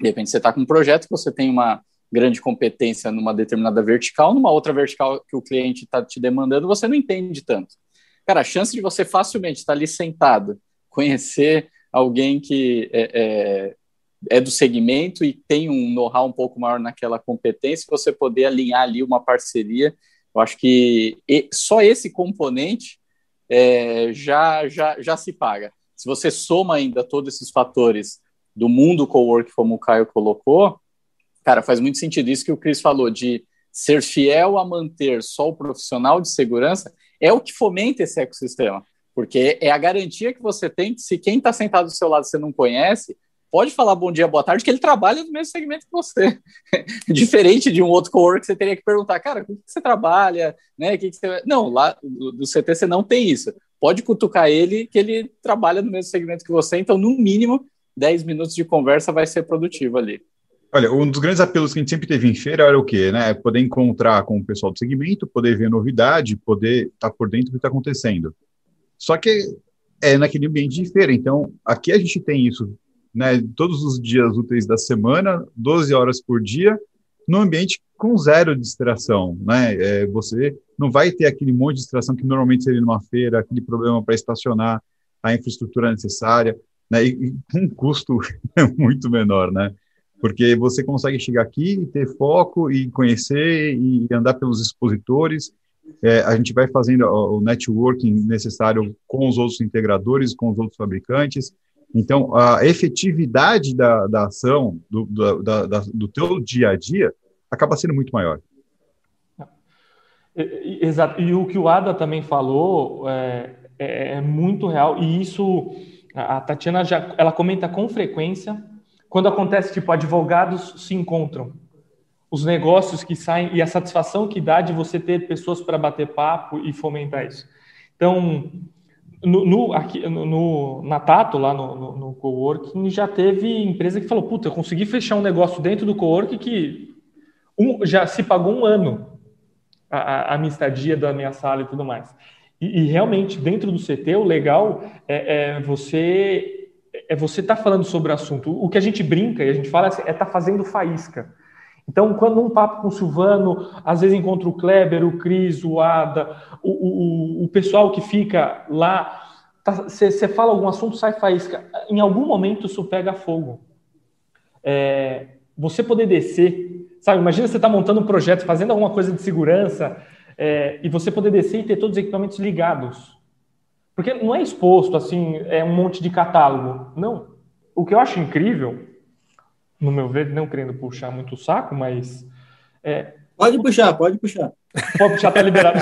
De repente, você está com um projeto que você tem uma grande competência numa determinada vertical, numa outra vertical que o cliente está te demandando, você não entende tanto. Cara, a chance de você facilmente estar ali sentado, conhecer alguém que é, é, é do segmento e tem um know-how um pouco maior naquela competência, você poder alinhar ali uma parceria, eu acho que só esse componente é, já, já, já se paga. Se você soma ainda todos esses fatores do mundo co-work, como o Caio colocou, Cara, faz muito sentido isso que o Cris falou, de ser fiel a manter só o profissional de segurança, é o que fomenta esse ecossistema. Porque é a garantia que você tem que, se quem está sentado do seu lado você não conhece, pode falar bom dia, boa tarde, que ele trabalha no mesmo segmento que você. Diferente de um outro coworker, você teria que perguntar, cara, com que você trabalha? Né? Que que você... Não, lá do, do CT você não tem isso. Pode cutucar ele, que ele trabalha no mesmo segmento que você, então, no mínimo, 10 minutos de conversa vai ser produtivo ali. Olha, um dos grandes apelos que a gente sempre teve em feira era o quê? Né? É poder encontrar com o pessoal do segmento, poder ver novidade, poder estar tá por dentro do que está acontecendo. Só que é naquele ambiente de feira. Então, aqui a gente tem isso né, todos os dias úteis da semana, 12 horas por dia, num ambiente com zero distração. Né? É, você não vai ter aquele monte de distração que normalmente seria numa feira, aquele problema para estacionar, a infraestrutura necessária, né? e, com um custo muito menor. Né? porque você consegue chegar aqui e ter foco e conhecer e andar pelos expositores. É, a gente vai fazendo o networking necessário com os outros integradores, com os outros fabricantes. Então, a efetividade da, da ação, do, da, da, do teu dia a dia, acaba sendo muito maior. Exato. E o que o Ada também falou é, é, é muito real. E isso, a Tatiana já, ela comenta com frequência quando acontece, tipo, advogados se encontram. os negócios que saem e a satisfação que dá de você ter pessoas para bater papo e fomentar isso. Então, no, no, aqui, no, na Tato, lá no, no, no coworking, já teve empresa que falou: Puta, eu consegui fechar um negócio dentro do coworking que um, já se pagou um ano a, a, minha estadia da minha sala e tudo mais. E, e realmente, dentro do CT, o legal é, é você é você estar tá falando sobre o assunto. O que a gente brinca e a gente fala é estar é tá fazendo faísca. Então, quando um papo com o Silvano, às vezes encontra o Kleber, o Cris, o Ada, o, o, o pessoal que fica lá, você tá, fala algum assunto, sai faísca. Em algum momento isso pega fogo. É, você poder descer, sabe? Imagina você está montando um projeto, fazendo alguma coisa de segurança, é, e você poder descer e ter todos os equipamentos ligados. Porque não é exposto assim, é um monte de catálogo. Não. O que eu acho incrível no meu ver, não querendo puxar muito o saco, mas. É... Pode puxar, pode puxar. Pode puxar, tá liberado.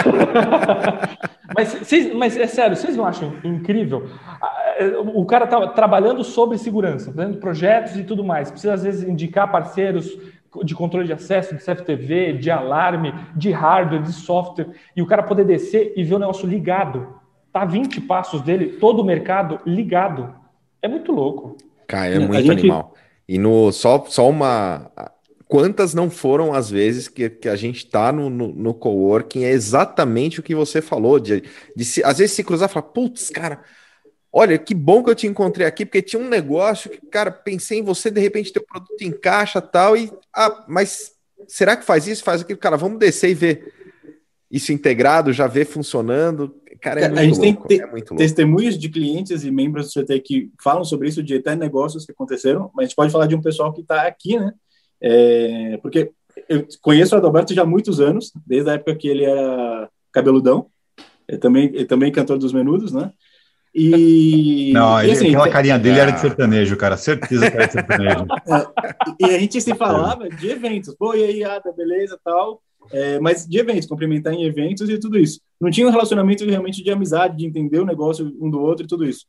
mas, cês, mas é sério, vocês não acham incrível? O cara tá trabalhando sobre segurança, fazendo projetos e tudo mais. Precisa, às vezes, indicar parceiros de controle de acesso, de CFTV, de alarme, de hardware, de software, e o cara poder descer e ver o negócio ligado. Tá 20 passos dele, todo o mercado ligado. É muito louco. Cara, é muito gente... animal. E no só, só uma. Quantas não foram as vezes que, que a gente está no, no, no, coworking? É exatamente o que você falou, de, de se, às vezes se cruzar e falar, putz, cara, olha, que bom que eu te encontrei aqui, porque tinha um negócio que, cara, pensei em você, de repente teu produto encaixa tal, e ah, mas será que faz isso? Faz aquilo, cara, vamos descer e ver isso integrado, já ver funcionando. Cara, é muito a gente louco, tem te é testemunhos de clientes e membros do CT que falam sobre isso, de até negócios que aconteceram, mas a gente pode falar de um pessoal que está aqui, né? É, porque eu conheço o Adalberto já há muitos anos, desde a época que ele era cabeludão, ele também, ele também cantor dos menudos, né? E. Não, e, assim, aquela carinha dele era de sertanejo, cara. Certeza que era de sertanejo. É, e a gente se falava de eventos. Pô, e aí, Ada, beleza tal é, mas de eventos, cumprimentar em eventos e tudo isso. Não tinha um relacionamento realmente de amizade, de entender o negócio um do outro e tudo isso.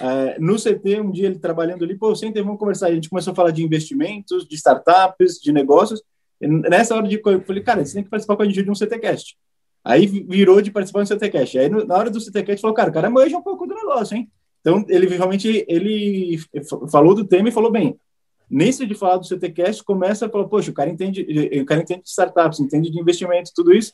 É, no CT, um dia ele trabalhando ali, pô, senta vamos conversar. A gente começou a falar de investimentos, de startups, de negócios. E nessa hora de eu falei, cara, você tem que participar com a gente de um CTcast. Aí virou de participar do CTcast. Aí na hora do CTcast falou, cara, o cara manja um pouco do negócio, hein? Então ele realmente ele falou do tema e falou bem, Nesse de falar do CTcast, começa a falar, poxa, o cara entende, o cara entende de startups, entende de investimento, tudo isso.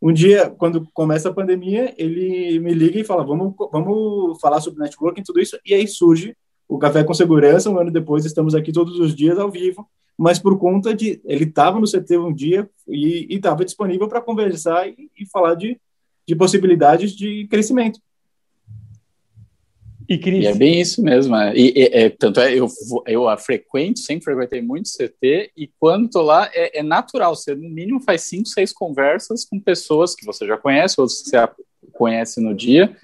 Um dia, quando começa a pandemia, ele me liga e fala, vamos, vamos falar sobre networking, tudo isso, e aí surge o Café com Segurança, um ano depois estamos aqui todos os dias ao vivo, mas por conta de, ele estava no CT um dia e estava disponível para conversar e, e falar de, de possibilidades de crescimento. E, Cris? e é bem isso mesmo. É. E, é, tanto é, eu, eu a frequento, sempre frequentei muito CT, e quando tô lá, é, é, natural. Você, no mínimo, faz cinco, seis conversas com pessoas que você já conhece, outras que você conhece no dia.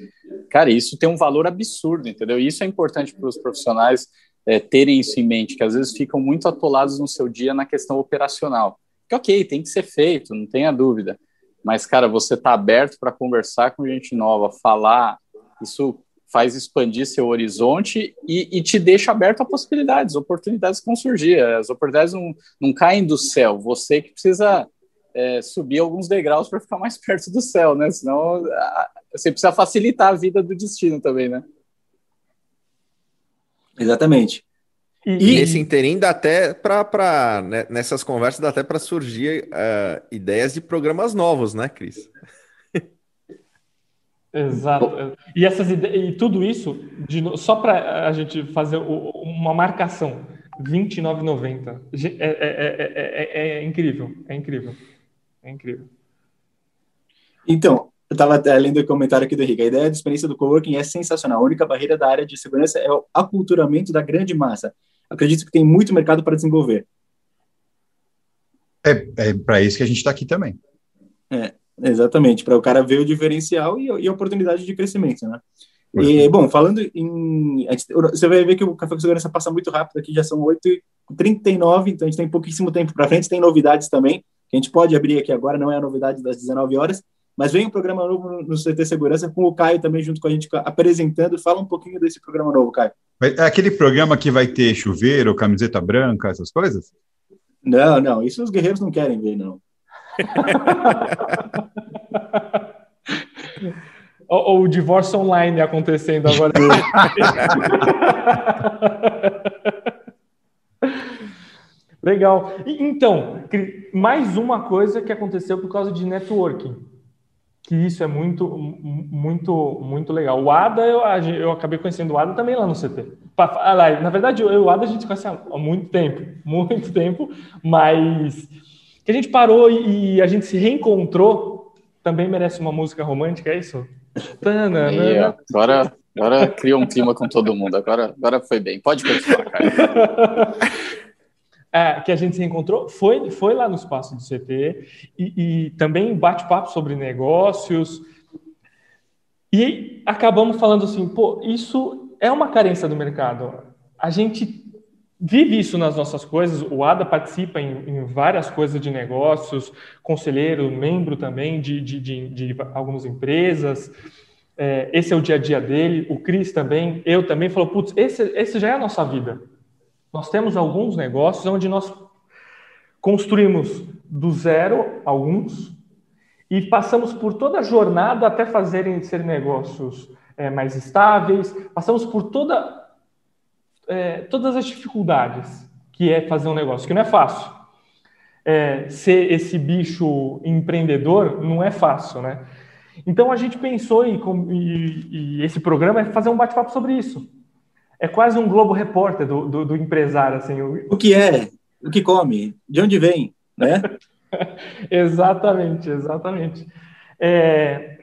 Cara, isso tem um valor absurdo, entendeu? E isso é importante para os profissionais é, terem isso em mente, que às vezes ficam muito atolados no seu dia na questão operacional. Que ok, tem que ser feito, não tenha dúvida. Mas, cara, você tá aberto para conversar com gente nova, falar, isso faz expandir seu horizonte e, e, te deixa aberto a possibilidades, oportunidades que vão surgir. As oportunidades não, não caem do céu, você que precisa é, subir alguns degraus para ficar mais perto do céu, né? Senão você precisa facilitar a vida do destino também, né? Exatamente. E, e nesse interim dá até para, né, nessas conversas, dá até para surgir uh, ideias de programas novos, né, Cris? Exato. E, essas e tudo isso, de, só para a gente fazer uma marcação, R$29,90. É, é, é, é, incrível, é incrível. É incrível. Então, eu estava lendo o comentário aqui do Henrique. A ideia da experiência do coworking é sensacional. A única barreira da área de segurança é o aculturamento da grande massa. Acredito que tem muito mercado para desenvolver. É, é para isso que a gente está aqui também. É, Exatamente, para o cara ver o diferencial e, e, a oportunidade de crescimento, né? E, bom, falando em... Você vai ver que o Café com Segurança passa muito rápido aqui, já são 8h39, então a gente tem pouquíssimo tempo para frente, tem novidades também, que a gente pode abrir aqui agora, não é a novidade das 19 horas, mas vem um programa novo no CT Segurança, com o Caio também junto com a gente apresentando. Fala um pouquinho desse programa novo, Caio. É aquele programa que vai ter chuveiro, camiseta branca, essas coisas? Não, não, isso os guerreiros não querem ver, não. ou, o divórcio online acontecendo agora. Legal. Então, mais uma coisa que aconteceu por causa de networking. Que isso é muito, muito, muito legal. O ADA, eu, eu acabei conhecendo o ADA também lá no CT. Na verdade, eu e o ADA a gente conhece há muito tempo, muito tempo, mas que a gente parou e a gente se reencontrou, também merece uma música romântica, é isso? Aí, agora, agora criou um clima com todo mundo. Agora, agora foi bem. Pode continuar, cara. É, que a gente se encontrou foi, foi lá no espaço do CT e, e também bate-papo sobre negócios. E acabamos falando assim, pô, isso é uma carência do mercado. A gente vive isso nas nossas coisas. O ADA participa em, em várias coisas de negócios, conselheiro, membro também de, de, de, de algumas empresas. É, esse é o dia a dia dele. O Cris também, eu também, falou: putz, esse, esse já é a nossa vida. Nós temos alguns negócios onde nós construímos do zero alguns e passamos por toda a jornada até fazerem ser negócios é, mais estáveis, passamos por toda é, todas as dificuldades que é fazer um negócio, que não é fácil. É, ser esse bicho empreendedor não é fácil, né? Então a gente pensou e, e, e esse programa é fazer um bate-papo sobre isso. É quase um Globo Repórter do, do, do empresário, assim. O que é? O que come? De onde vem? Né? exatamente, exatamente. É,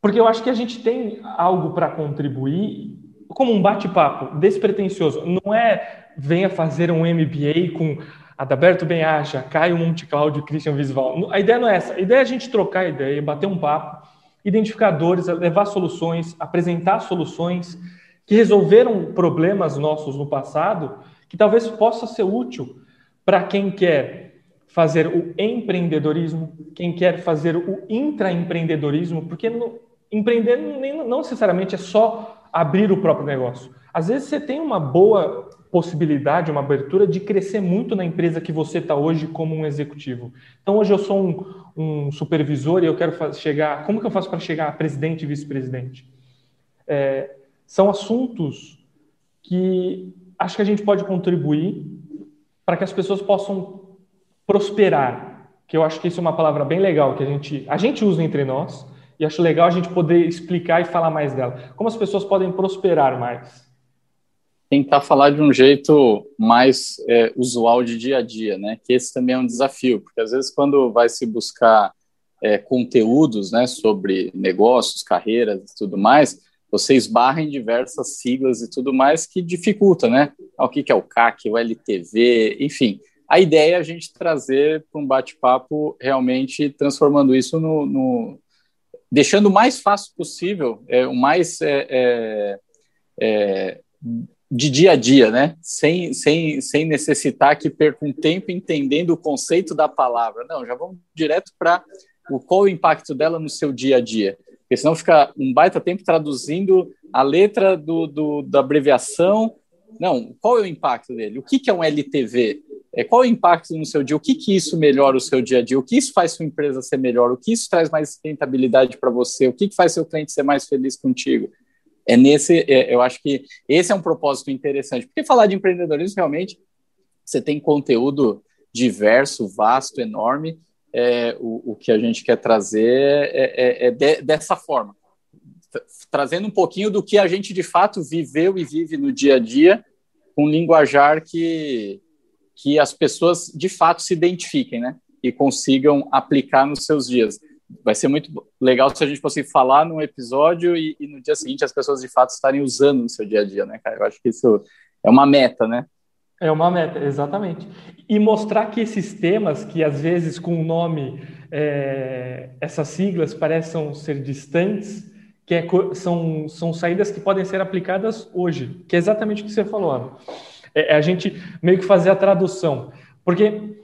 porque eu acho que a gente tem algo para contribuir como um bate-papo despretensioso. Não é venha fazer um MBA com Adalberto Benhaja, Caio Monte Cláudio e Christian Visval. A ideia não é essa. A ideia é a gente trocar ideia, bater um papo, identificar dores, levar soluções, apresentar soluções que resolveram problemas nossos no passado, que talvez possa ser útil para quem quer fazer o empreendedorismo, quem quer fazer o intraempreendedorismo, porque no, empreender não necessariamente é só abrir o próprio negócio. Às vezes você tem uma boa possibilidade, uma abertura de crescer muito na empresa que você está hoje como um executivo. Então hoje eu sou um, um supervisor e eu quero chegar. Como que eu faço para chegar a presidente e vice-presidente? É, são assuntos que acho que a gente pode contribuir para que as pessoas possam prosperar. Que eu acho que isso é uma palavra bem legal que a gente a gente usa entre nós e acho legal a gente poder explicar e falar mais dela. Como as pessoas podem prosperar mais? Tentar falar de um jeito mais é, usual de dia a dia, né? Que esse também é um desafio, porque às vezes quando vai se buscar é, conteúdos, né, sobre negócios, carreiras e tudo mais, você esbarra em diversas siglas e tudo mais que dificulta, né? O que é o CAC, o LTV, enfim. A ideia é a gente trazer para um bate-papo realmente transformando isso no, no, deixando o mais fácil possível, é, o mais é, é, é, de dia a dia, né? Sem, sem, sem necessitar que perca um tempo entendendo o conceito da palavra. Não, já vamos direto para o qual o impacto dela no seu dia a dia. Porque senão fica um baita tempo traduzindo a letra do, do da abreviação. Não, qual é o impacto dele? O que, que é um LTV? É, qual o impacto no seu dia? O que, que isso melhora o seu dia a dia? O que isso faz sua empresa ser melhor? O que isso traz mais rentabilidade para você? O que, que faz seu cliente ser mais feliz contigo? É nesse, é, eu acho que esse é um propósito interessante. Porque falar de empreendedorismo realmente você tem conteúdo diverso, vasto, enorme. É, o, o que a gente quer trazer é, é, é de, dessa forma, trazendo um pouquinho do que a gente de fato viveu e vive no dia a dia, com um linguajar que que as pessoas de fato se identifiquem, né? E consigam aplicar nos seus dias. Vai ser muito legal se a gente conseguir falar num episódio e, e no dia seguinte as pessoas de fato estarem usando no seu dia a dia, né, cara? Eu acho que isso é uma meta, né? É uma meta, exatamente. E mostrar que esses temas, que às vezes com o nome, é, essas siglas parecem ser distantes, que é, são, são saídas que podem ser aplicadas hoje, que é exatamente o que você falou, Ana. É, é, a gente meio que fazer a tradução. Porque,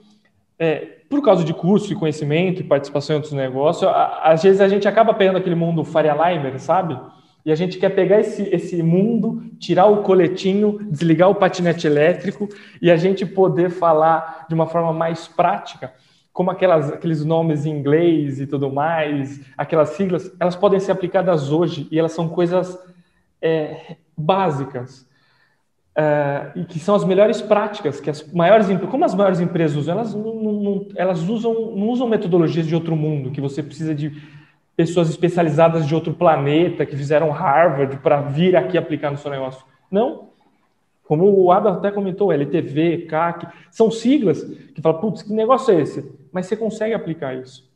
é, por causa de curso e conhecimento e participação em outros negócios, a, às vezes a gente acaba pegando aquele mundo Faria Limer, sabe? E a gente quer pegar esse, esse mundo, tirar o coletinho, desligar o patinete elétrico e a gente poder falar de uma forma mais prática, como aquelas, aqueles nomes em inglês e tudo mais, aquelas siglas, elas podem ser aplicadas hoje e elas são coisas é, básicas. É, e que são as melhores práticas que as maiores como as maiores empresas usam elas não, não, elas usam não usam metodologias de outro mundo que você precisa de pessoas especializadas de outro planeta que fizeram Harvard para vir aqui aplicar no seu negócio. Não. Como o Adam até comentou, LTV, CAC, são siglas que falam, putz, que negócio é esse? Mas você consegue aplicar isso.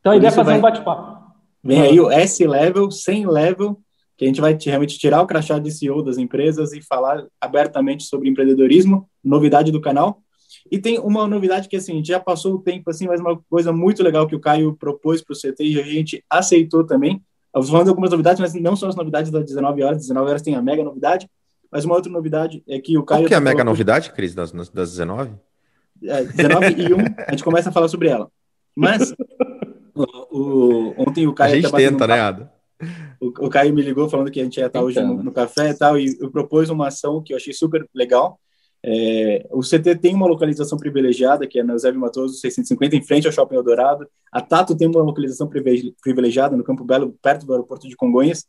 Então a ideia é fazer vai... um bate-papo. Vem aí o S-Level, 100 Level, que a gente vai realmente tirar o crachá de CEO das empresas e falar abertamente sobre empreendedorismo, novidade do canal. E tem uma novidade que, assim, já passou o tempo, assim, mas uma coisa muito legal que o Caio propôs para o CT e a gente aceitou também. Eu falando algumas novidades, mas não são as novidades das 19 horas. 19 horas tem a mega novidade. Mas uma outra novidade é que o Caio... Qual que é a mega novidade, Cris, das, das 19? É, 19 e 1, a gente começa a falar sobre ela. Mas, o, o, ontem o Caio... A gente tenta, né, Ada? O, o Caio me ligou falando que a gente ia estar hoje no, no, café e tal, e eu propôs uma ação que eu achei super legal, é, o CT tem uma localização privilegiada, que é na Zé Matoso 650, em frente ao Shopping Eldorado. A Tato tem uma localização privilegiada no Campo Belo, perto do aeroporto de Congonhas.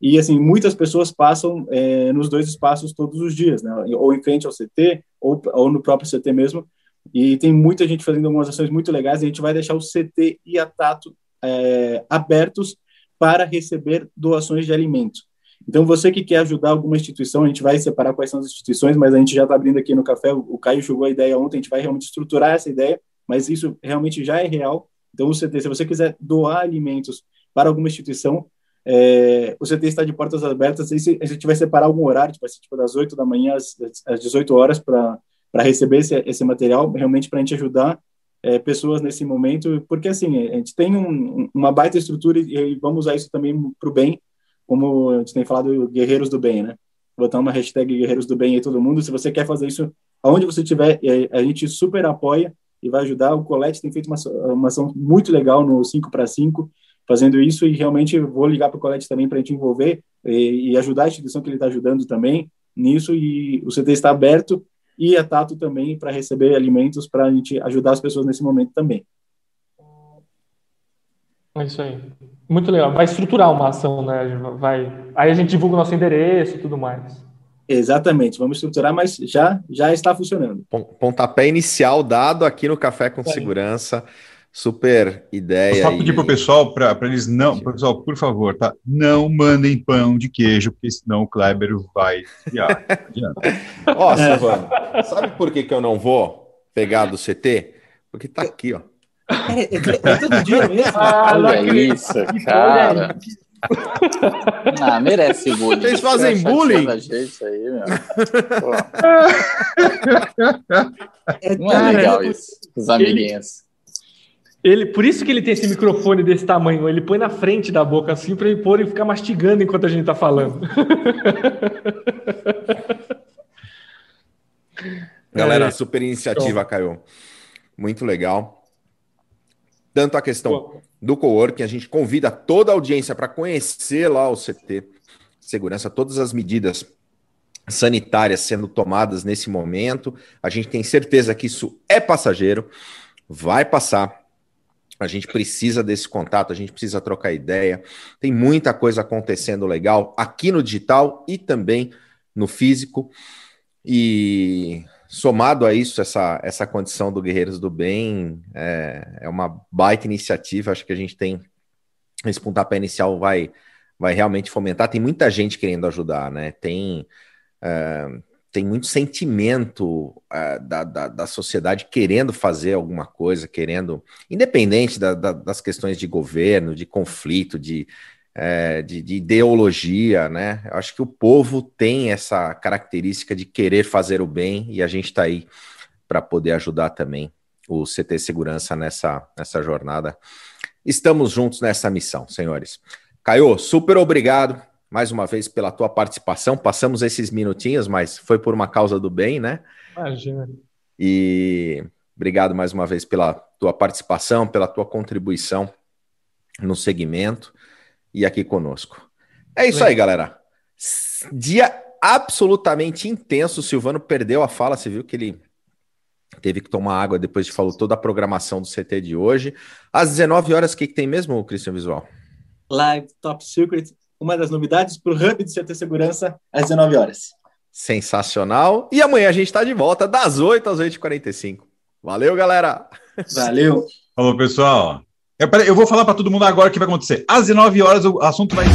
E, assim, muitas pessoas passam é, nos dois espaços todos os dias, né? ou em frente ao CT, ou, ou no próprio CT mesmo. E tem muita gente fazendo algumas ações muito legais. E a gente vai deixar o CT e a Tato é, abertos para receber doações de alimentos. Então, você que quer ajudar alguma instituição, a gente vai separar quais são as instituições, mas a gente já está abrindo aqui no café. O Caio jogou a ideia ontem, a gente vai realmente estruturar essa ideia, mas isso realmente já é real. Então, o CT, se você quiser doar alimentos para alguma instituição, é, o CT está de portas abertas. E a gente vai separar algum horário, tipo, assim, tipo das 8 da manhã às, às 18 horas, para receber esse, esse material, realmente para a gente ajudar é, pessoas nesse momento, porque assim, a gente tem um, uma baita estrutura e, e vamos usar isso também para o bem como a gente tem falado, guerreiros do bem, né? Botar uma hashtag guerreiros do bem aí todo mundo. Se você quer fazer isso aonde você estiver, a gente super apoia e vai ajudar. O Colette tem feito uma, uma ação muito legal no 5 para 5, fazendo isso e realmente vou ligar para o Colette também para a gente envolver e, e, ajudar a instituição que ele está ajudando também nisso e o CT está aberto e a Tato também para receber alimentos para a gente ajudar as pessoas nesse momento também. É isso aí. Muito legal. Vai estruturar uma ação, né? Vai. Aí a gente divulga o nosso endereço e tudo mais. Exatamente, vamos estruturar, mas já já está funcionando. Pontapé inicial dado aqui no Café com Segurança. Super ideia. Só pedir para o pessoal, para eles não, pessoal, por favor, tá? Não mandem pão de queijo, porque senão o Kleber vai Ó, oh, Silvano, sabe por que, que eu não vou pegar do CT? Porque tá aqui, ó. É, é, é todo dia mesmo. Ah, olha isso, cara. Ah, merece bullying. Vocês fazem bullying? Gente aí, meu. É, Não é legal isso, os amiguinhos. Ele, por isso que ele tem esse microfone desse tamanho. Ele põe na frente da boca assim para ele pôr e ficar mastigando enquanto a gente está falando. Galera, é. super iniciativa, Caio. Muito legal tanto a questão do coworking, a gente convida toda a audiência para conhecer lá o CT segurança, todas as medidas sanitárias sendo tomadas nesse momento. A gente tem certeza que isso é passageiro, vai passar. A gente precisa desse contato, a gente precisa trocar ideia. Tem muita coisa acontecendo legal aqui no digital e também no físico. E somado a isso, essa, essa condição do Guerreiros do Bem é, é uma baita iniciativa. Acho que a gente tem esse pontapé inicial vai, vai realmente fomentar. Tem muita gente querendo ajudar, né? Tem, é, tem muito sentimento é, da, da, da, sociedade querendo fazer alguma coisa, querendo, independente da, das questões de governo, de conflito, de é, de, de, ideologia, né? Eu acho que o povo tem essa característica de querer fazer o bem e a gente está aí para poder ajudar também o CT Segurança nessa, nessa jornada. Estamos juntos nessa missão, senhores. Caio, super obrigado mais uma vez pela tua participação. Passamos esses minutinhos, mas foi por uma causa do bem, né? Imagina. E obrigado mais uma vez pela tua participação, pela tua contribuição no segmento e aqui conosco. É isso aí, galera. Dia absolutamente intenso. O Silvano perdeu a fala, você viu que ele teve que tomar água depois de falou toda a programação do CT de hoje. Às 19 horas, o que, que tem mesmo, Cristian Visual? Live Top Secret, uma das novidades para o Hub de CT Segurança, às 19 horas. Sensacional. E amanhã a gente está de volta, das 8 às 8h45. Valeu, galera. Valeu. Falou, pessoal. Eu, eu vou falar para todo mundo agora o que vai acontecer. Às 19 horas o assunto vai